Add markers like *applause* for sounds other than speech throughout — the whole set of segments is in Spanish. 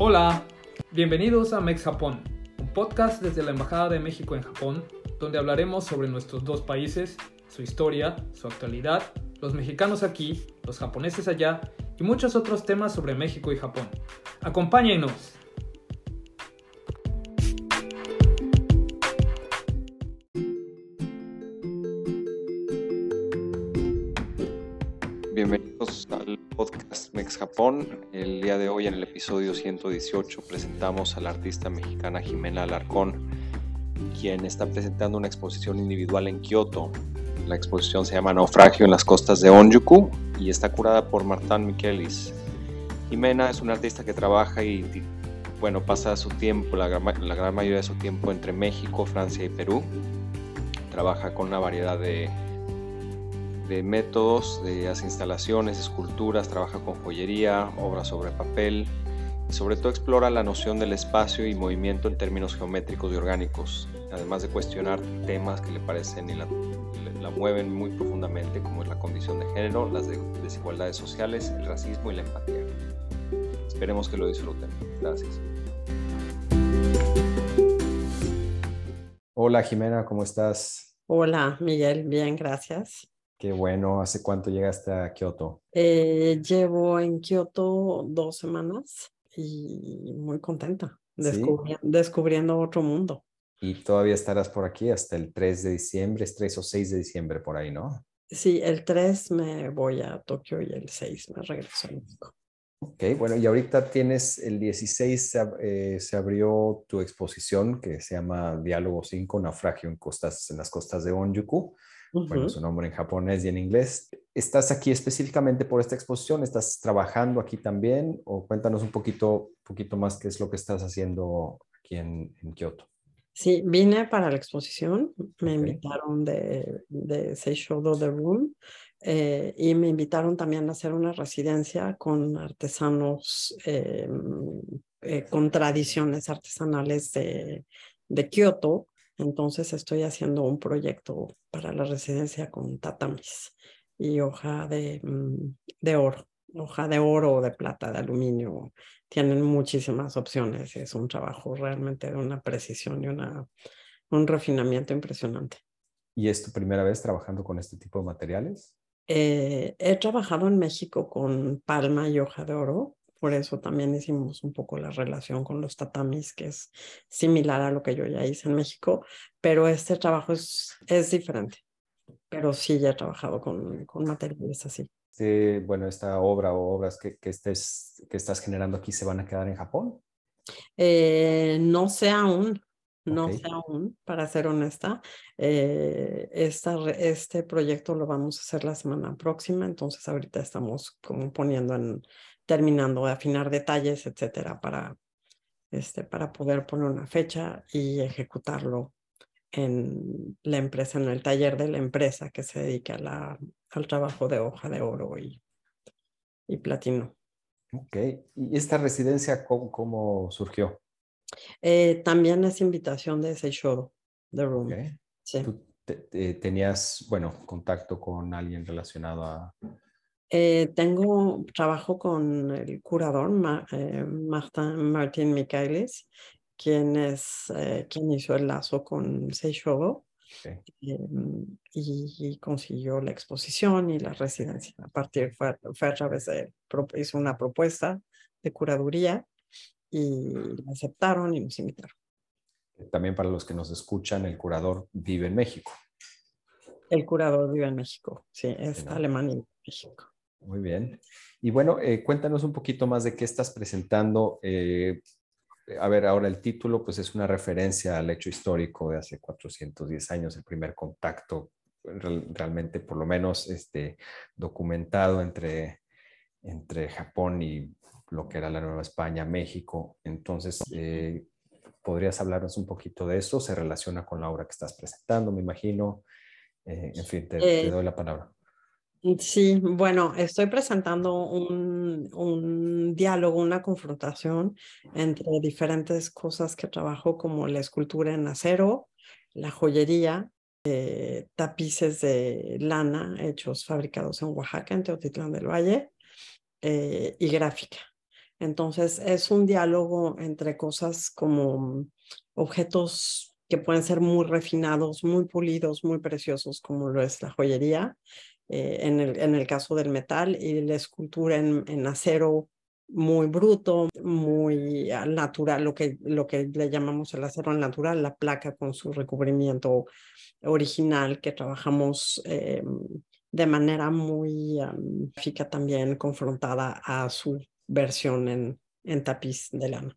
Hola, bienvenidos a Mex Japón, un podcast desde la Embajada de México en Japón, donde hablaremos sobre nuestros dos países, su historia, su actualidad, los mexicanos aquí, los japoneses allá y muchos otros temas sobre México y Japón. Acompáñenos. El día de hoy, en el episodio 118, presentamos a la artista mexicana Jimena Alarcón, quien está presentando una exposición individual en Kioto. La exposición se llama Naufragio en las costas de Onjuku y está curada por Martán Michelis. Jimena es una artista que trabaja y, bueno, pasa su tiempo, la, la gran mayoría de su tiempo entre México, Francia y Perú. Trabaja con una variedad de de métodos, de hace instalaciones, esculturas, trabaja con joyería, obras sobre papel y sobre todo explora la noción del espacio y movimiento en términos geométricos y orgánicos, además de cuestionar temas que le parecen y la, la mueven muy profundamente como es la condición de género, las desigualdades sociales, el racismo y la empatía. Esperemos que lo disfruten. Gracias. Hola Jimena, ¿cómo estás? Hola Miguel, bien, gracias. Qué bueno. ¿Hace cuánto llegaste a Kioto? Eh, llevo en Kioto dos semanas y muy contenta, descubri ¿Sí? descubriendo otro mundo. Y todavía estarás por aquí hasta el 3 de diciembre, es 3 o 6 de diciembre por ahí, ¿no? Sí, el 3 me voy a Tokio y el 6 me regreso a México. Ok, bueno, y ahorita tienes el 16, se, eh, se abrió tu exposición que se llama Diálogo 5, Naufragio en, costas, en las costas de Onjuku. Uh -huh. Bueno, su nombre en japonés y en inglés. ¿Estás aquí específicamente por esta exposición? ¿Estás trabajando aquí también? O cuéntanos un poquito, poquito más qué es lo que estás haciendo aquí en, en Kioto. Sí, vine para la exposición. Me okay. invitaron de, de Seishodo The Room eh, y me invitaron también a hacer una residencia con artesanos eh, eh, con tradiciones artesanales de, de Kioto entonces estoy haciendo un proyecto para la residencia con tatamis y hoja de, mm, de oro, hoja de oro o de plata, de aluminio. Tienen muchísimas opciones. Es un trabajo realmente de una precisión y una, un refinamiento impresionante. ¿Y es tu primera vez trabajando con este tipo de materiales? Eh, he trabajado en México con palma y hoja de oro, por eso también hicimos un poco la relación con los tatamis, que es similar a lo que yo ya hice en México, pero este trabajo es, es diferente. Pero sí ya he trabajado con, con materiales así. Sí, bueno, esta obra o obras que, que, estés, que estás generando aquí se van a quedar en Japón. Eh, no sé aún, no okay. sé aún, para ser honesta. Eh, esta, este proyecto lo vamos a hacer la semana próxima, entonces ahorita estamos como poniendo en, terminando de afinar detalles, etcétera, para, este, para poder poner una fecha y ejecutarlo en la empresa, en el taller de la empresa que se dedica a la, al trabajo de hoja de oro y, y platino. Ok, ¿y esta residencia cómo, cómo surgió? Eh, también es invitación de Seishodo, The Room. Okay. Sí. ¿Tú te, te, tenías, bueno, contacto con alguien relacionado a, eh, tengo trabajo con el curador Ma, eh, Martin, Martin Michaelis, quien es eh, quien hizo el lazo con Seishodo okay. y, y, consiguió la exposición y la residencia. A partir fue, fue a través de hizo una propuesta de curaduría y la aceptaron y nos invitaron. También para los que nos escuchan, el curador vive en México. El curador vive en México, sí, es ¿no? alemán y México. Muy bien. Y bueno, eh, cuéntanos un poquito más de qué estás presentando. Eh, a ver, ahora el título pues es una referencia al hecho histórico de hace 410 años, el primer contacto real, realmente por lo menos este, documentado entre, entre Japón y lo que era la Nueva España, México. Entonces, eh, ¿podrías hablarnos un poquito de eso? ¿Se relaciona con la obra que estás presentando, me imagino? en fin, te, te doy la palabra. Sí, bueno, estoy presentando un, un, diálogo, una confrontación entre diferentes cosas que trabajo, como la escultura en acero, la joyería, eh, tapices de lana hechos, fabricados en Oaxaca, en Teotitlán del Valle, eh, y gráfica. Entonces es un diálogo entre cosas como objetos que pueden ser muy refinados, muy pulidos, muy preciosos, como lo es la joyería, eh, en, el, en el caso del metal, y la escultura en, en acero muy bruto, muy natural, lo que, lo que le llamamos el acero natural, la placa con su recubrimiento original que trabajamos eh, de manera muy um, también confrontada a su versión en, en tapiz de lana.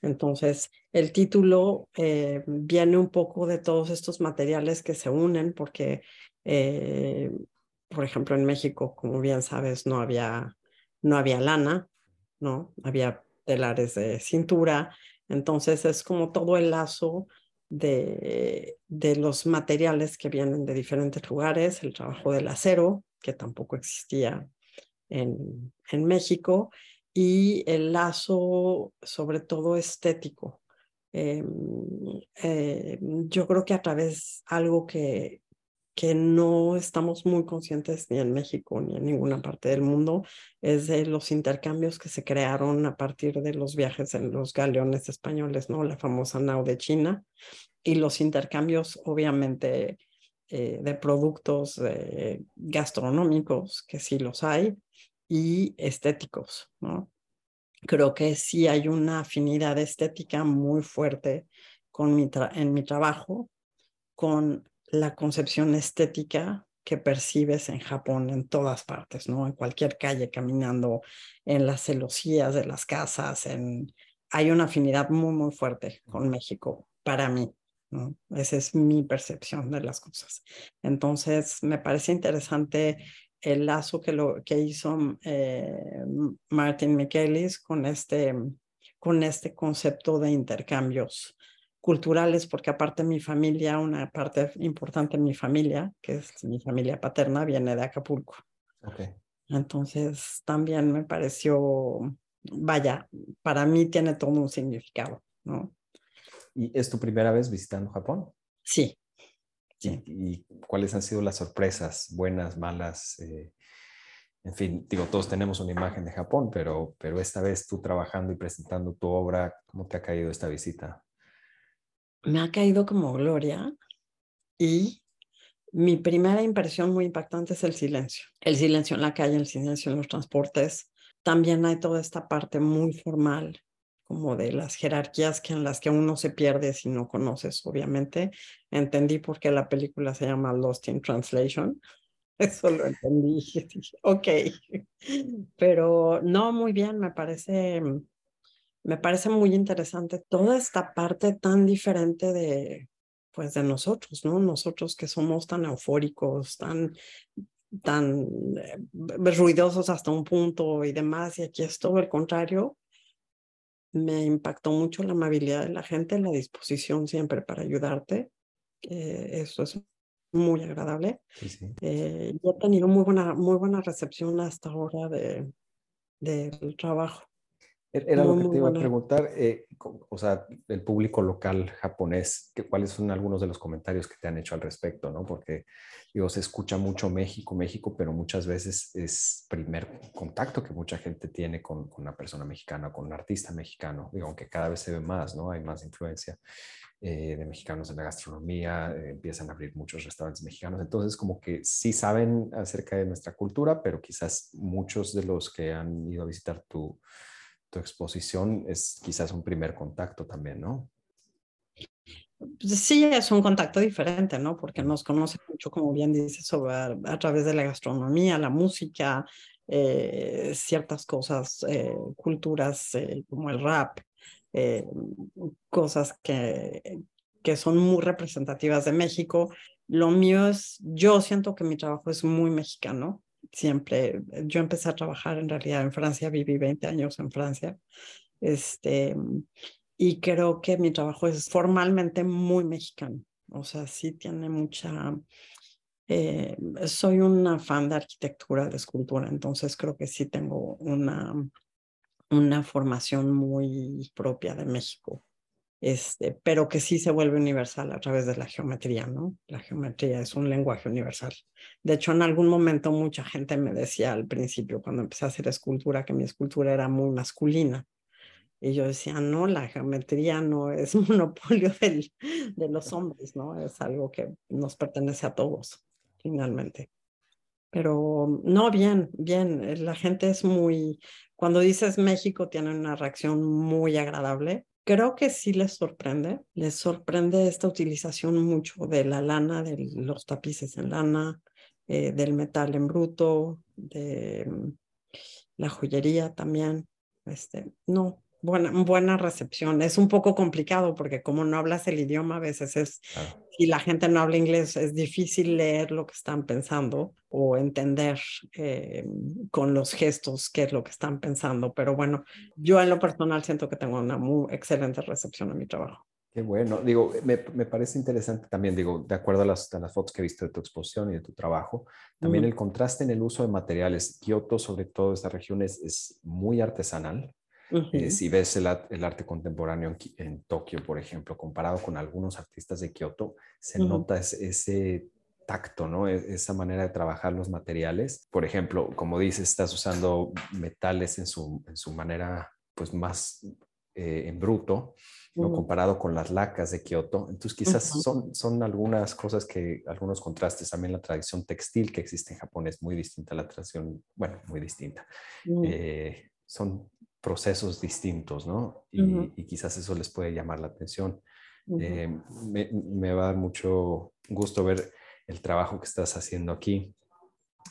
Entonces, el título eh, viene un poco de todos estos materiales que se unen porque, eh, por ejemplo, en México, como bien sabes, no había, no había lana, ¿no? Había telares de cintura. Entonces, es como todo el lazo de, de los materiales que vienen de diferentes lugares, el trabajo del acero, que tampoco existía en, en México, y el lazo sobre todo estético. Em, eh, yo creo que a través algo que, que no estamos muy conscientes ni en México ni en ninguna parte del mundo es de los intercambios que se crearon a partir de los viajes en los galeones españoles, ¿no? La famosa nao de China y los intercambios obviamente eh, de productos eh, gastronómicos, que sí los hay, y estéticos, ¿no? Creo que sí hay una afinidad estética muy fuerte con mi en mi trabajo, con la concepción estética que percibes en Japón en todas partes, ¿no? En cualquier calle, caminando, en las celosías de las casas, hay una afinidad muy, muy fuerte con México para mí, ¿no? Esa es mi percepción de las cosas. Entonces, me parece interesante el lazo que, hizo eh, Martin Michaelis con este, con este concepto de intercambios culturales, porque aparte mi familia, una parte importante de mi familia, que es mi familia paterna, viene de Acapulco. Okay. Entonces también me pareció, vaya, para mí tiene todo un significado, ¿no? ¿Y es tu primera vez visitando Japón? Sí, y, cuáles han sido las sorpresas, buenas, malas. Eh, en fin, digo, todos tenemos una imagen de Japón, pero, pero esta vez tú trabajando y presentando tu obra, ¿cómo te ha caído esta visita? Me ha caído como gloria y mi primera impresión muy impactante es el silencio. El silencio en la calle, el silencio en los transportes. También hay toda esta parte muy formal como de las jerarquías que en las que uno se pierde si no conoces, obviamente. Entendí por qué la película se llama Lost in Translation. *laughs* Eso lo entendí. *laughs* ok. Pero no, muy bien, me parece, me parece muy interesante toda esta parte tan diferente de, pues, de nosotros, ¿no? Nosotros que somos tan eufóricos, tan tan eh, ruidosos hasta un punto y demás, y aquí es todo el contrario, me impactó mucho la amabilidad de la gente, la disposición siempre para ayudarte. eso es muy agradable. Eh, yo he tenido muy buena, muy buena recepción hasta ahora de, del trabajo. Er, era lo que te iba a preguntar, eh, o sea, el público local japonés, ¿cuáles son algunos de los comentarios que te han hecho al respecto? ¿no? Porque, digo, se escucha mucho México, México, pero muchas veces es primer contacto que mucha gente tiene con, con una persona mexicana, con un artista mexicano, digo, aunque cada vez se ve más, ¿no? Hay más influencia eh, de mexicanos en la gastronomía, eh, empiezan a abrir muchos restaurantes mexicanos, entonces como que sí saben acerca de nuestra cultura, pero quizás muchos de los que han ido a visitar tu tu exposición es quizás un primer contacto también, ¿no? Pues sí, es un contacto diferente, ¿no? Porque nos conoce mucho, como bien dices, sobre, a, través de la gastronomía, la música, eh, ciertas cosas, eh, culturas eh, como el rap, cosas que, que son muy representativas de México. Lo mío es, yo siento que mi trabajo es muy mexicano, siempre, yo empecé a trabajar en realidad en Francia, viví 20 años en Francia, este, y creo que mi trabajo es formalmente muy mexicano, o sea, sí tiene mucha, eh, soy una fan de arquitectura, de escultura, entonces creo que sí tengo una, una formación muy propia de México. Este, pero que sí se vuelve universal a través de la geometría, ¿no? La geometría es un lenguaje universal. De hecho, en algún momento mucha gente me decía al principio, cuando empecé a hacer escultura, que mi escultura era muy masculina. Y yo decía, no, la geometría no es *laughs* monopolio de los hombres, ¿no? Es algo que nos pertenece a todos, finalmente. Pero no, bien, bien, la gente es muy, cuando dices México, tienen una reacción muy agradable creo que sí les sorprende, les sorprende esta utilización mucho de la lana, de los tapices en lana, eh, del metal en bruto, de mm, la joyería también. Este, no, buena, buena recepción. Es un poco complicado porque como no hablas el idioma, a veces es, si la gente no habla inglés, es difícil leer lo que están pensando o entender eh, con los gestos qué es lo que están pensando. Pero bueno, yo en lo personal siento que tengo una muy excelente recepción a mi trabajo. Qué bueno. Digo, me, me, parece interesante también, digo, de acuerdo a las, a las, fotos que he visto de tu exposición y de tu trabajo, también el contraste en el uso de materiales. Kioto, sobre todo esta región, es, es muy artesanal. Eh, si ves el, arte contemporáneo en, Tokio, por ejemplo, comparado con algunos artistas de Kioto, se nota ese, tacto, ¿no? E, esa manera de trabajar los materiales. Por ejemplo, como dices, estás usando metales en su, en su manera pues más eh, en bruto, ¿no? comparado con las lacas de Kioto. Entonces quizás son, son algunas cosas que, algunos contrastes. También la tradición textil que existe en Japón es muy distinta a la tradición, bueno, muy distinta. Eh, son procesos distintos, ¿no? Y, quizás eso les puede llamar la atención. Eh, me, va a dar mucho gusto ver el trabajo que estás haciendo aquí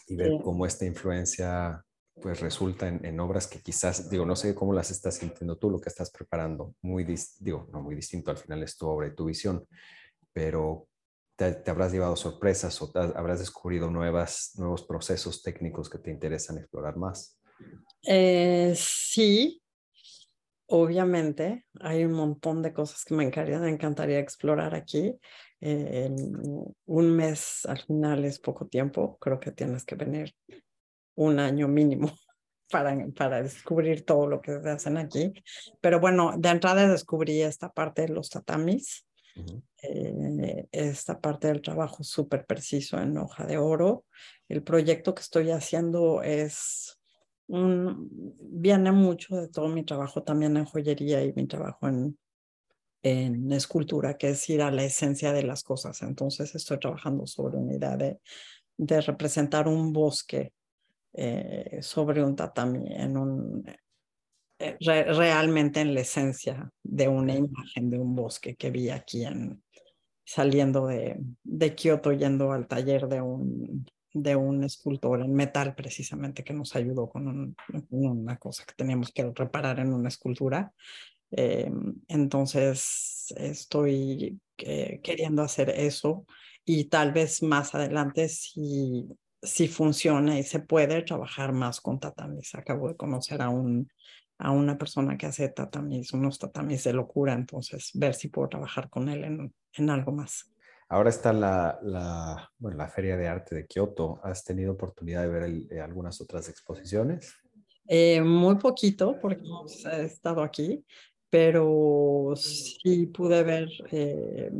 y ver cómo esta influencia pues resulta en, obras que quizás, digo, no sé cómo las estás sintiendo tú, lo que estás preparando, muy, digo, no muy distinto, al final es tu obra y tu visión, pero te, habrás llevado sorpresas o habrás descubierto nuevas, nuevos procesos técnicos que te interesan explorar más. Eh, sí, obviamente hay un montón de cosas que me encantaría, encantaría explorar aquí. Eh, un mes al final es poco tiempo, creo que tienes que venir un año mínimo *laughs* para, para descubrir todo lo que se hacen aquí. Pero bueno, de entrada descubrí esta parte de los tatamis, eh, esta parte del trabajo súper preciso en hoja de oro. El proyecto que estoy haciendo es viene mucho de todo mi trabajo también en joyería y mi trabajo en, en escultura, que es ir a la esencia de las cosas. Entonces estoy trabajando sobre una idea de, de representar un bosque eh, sobre un tatami, en un, eh, realmente en la esencia de una imagen de un bosque que vi aquí en, saliendo de, de Kioto, yendo al taller de un de un escultor en metal precisamente que nos ayudó con una cosa que teníamos que reparar en una escultura. Eh, entonces estoy eh, queriendo hacer eso y tal vez más adelante si, si funciona y se puede trabajar más con tatamis. Acabo de conocer a, un, a una persona que hace tatamis, unos tatamis de locura, entonces ver si puedo trabajar con él en, en algo más. Ahora está la, bueno, la Feria de Arte de Kioto. ¿Has tenido oportunidad de ver eh, algunas otras exposiciones? Eh, muy poquito, porque he estado aquí, pero sí pude ver eh,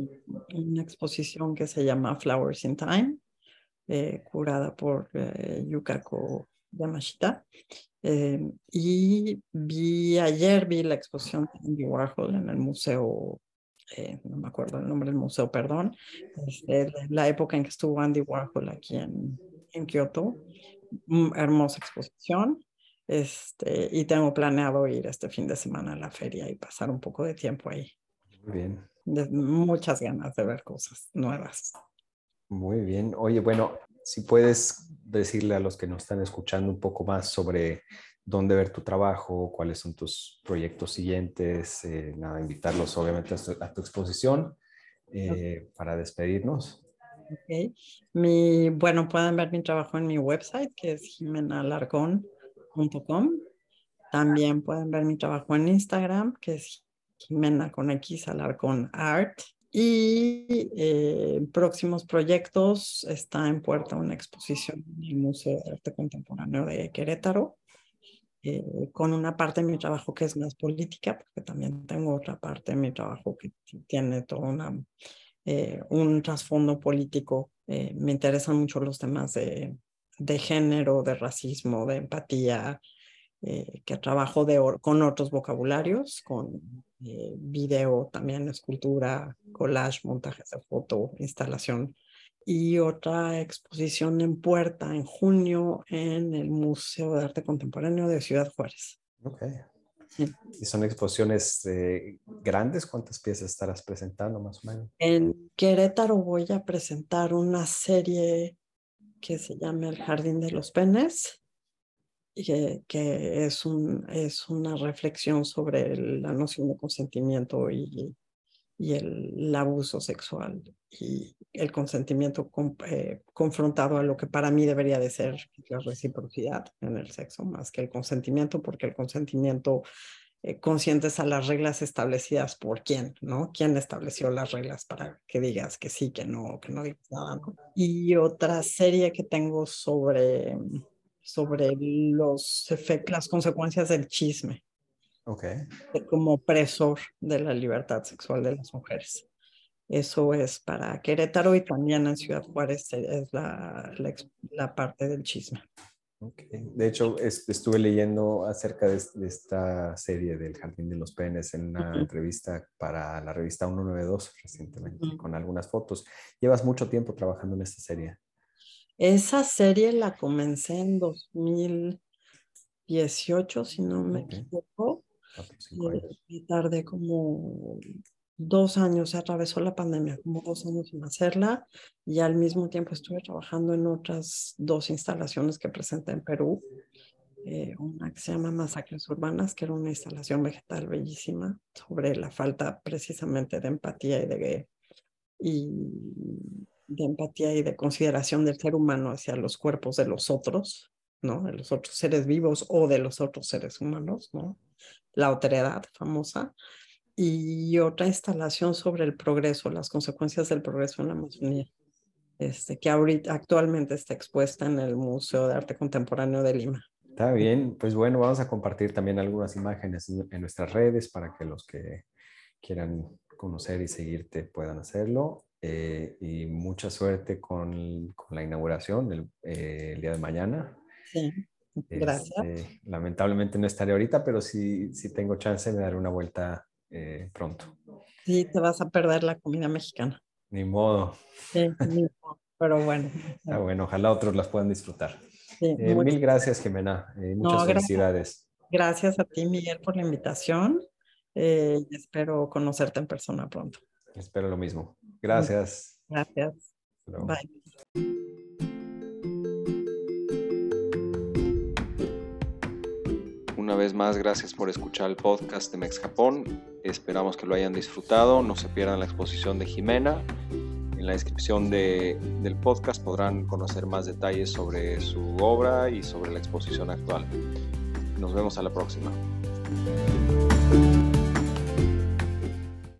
una exposición que se llama Flowers in Time, curada por Yukako Yamashita. y vi ayer vi la exposición de Andy Warhol en el Museo eh, no me acuerdo el nombre del museo, perdón, este, la época en que estuvo Andy Warhol aquí en, en Kioto. Mm, hermosa exposición. Este, y tengo planeado ir este fin de semana a la feria y pasar un poco de tiempo ahí. Muy bien. muchas ganas de ver cosas nuevas. Muy bien. Oye, bueno, si puedes decirle a los que nos están escuchando un poco más sobre dónde ver tu trabajo, cuáles son tus proyectos siguientes, eh, nada, invitarlos obviamente a tu, exposición eh, para despedirnos. Okay. Mi, bueno, pueden ver mi trabajo en mi website que es jimenalarcón.com. También pueden ver mi trabajo en Instagram que es Jimena con X Art. Y eh, próximos proyectos está en puerta una exposición en el Museo de Arte Contemporáneo de Querétaro eh, con una parte de mi trabajo que es más política, porque también tengo otra parte de mi trabajo que tiene todo una, eh, un trasfondo político. Eh, me interesan mucho los temas de, de género, de racismo, de empatía, que trabajo de, con otros vocabularios, con video también, escultura, collage, montajes de foto, instalación y otra exposición en puerta en junio en el Museo de Arte Contemporáneo de Ciudad Juárez. Ok. ¿Y son exposiciones eh, grandes? ¿Cuántas piezas estarás presentando más o menos? En Querétaro voy a presentar una serie que se llama El Jardín de los Penes, que, que es, un, es una reflexión sobre la noción de consentimiento y, y el, abuso sexual y el consentimiento eh, confrontado a lo que para mí debería de ser la reciprocidad en el sexo, más que el consentimiento, porque el consentimiento eh, conscientes a las reglas establecidas por quién, ¿no? ¿Quién estableció las reglas para que digas que sí, que no, que no digas nada, ¿no? Y otra serie que tengo sobre, sobre los las consecuencias del chisme Okay. Como opresor de la libertad sexual de las mujeres. Eso es para Querétaro y también en Ciudad Juárez es la, la, parte del chisme. Okay. De hecho, estuve leyendo acerca de, esta serie del Jardín de los Penes en una entrevista para la revista 192 recientemente, con algunas fotos. ¿Llevas mucho tiempo trabajando en esta serie? Esa serie la comencé en 2018, si no me equivoco. Y tardé como dos años, se atravesó la pandemia, como dos años en hacerla y al mismo tiempo estuve trabajando en otras dos instalaciones que presenté en Perú. Eh, una que se llama Masacres Urbanas, que era una instalación vegetal bellísima sobre la falta precisamente de empatía y de, y de empatía y de consideración del ser humano hacia los cuerpos de los otros, ¿no? De los otros seres vivos o de los otros seres humanos, ¿no? la otredad famosa, y otra instalación sobre el progreso, las consecuencias del progreso en la Amazonía, este, que actualmente está expuesta en el Museo de Arte Contemporáneo de Lima. Está bien, pues bueno, vamos a compartir también algunas imágenes en nuestras redes para que los que quieran conocer y seguirte puedan hacerlo. Eh, y mucha suerte con, la inauguración el, eh, el día de mañana. Sí. Gracias. Este, lamentablemente no estaré ahorita, pero si, si tengo chance me daré una vuelta eh, pronto. Sí, te vas a perder la comida mexicana. Ni modo. Sí, ni *laughs* modo, pero bueno. Ah, bueno, ojalá otros las puedan disfrutar. Eh, mil gracias, Jimena. Eh, muchas felicidades. Gracias. a ti, Miguel, por la invitación. espero conocerte en persona pronto. Espero lo mismo. Gracias. Gracias. Bye. Una vez más, gracias por escuchar el podcast de Mex Japón. Esperamos que lo hayan disfrutado. No se pierdan la exposición de Jimena. En la descripción del podcast podrán conocer más detalles sobre su obra y sobre la exposición actual. Nos vemos a la próxima.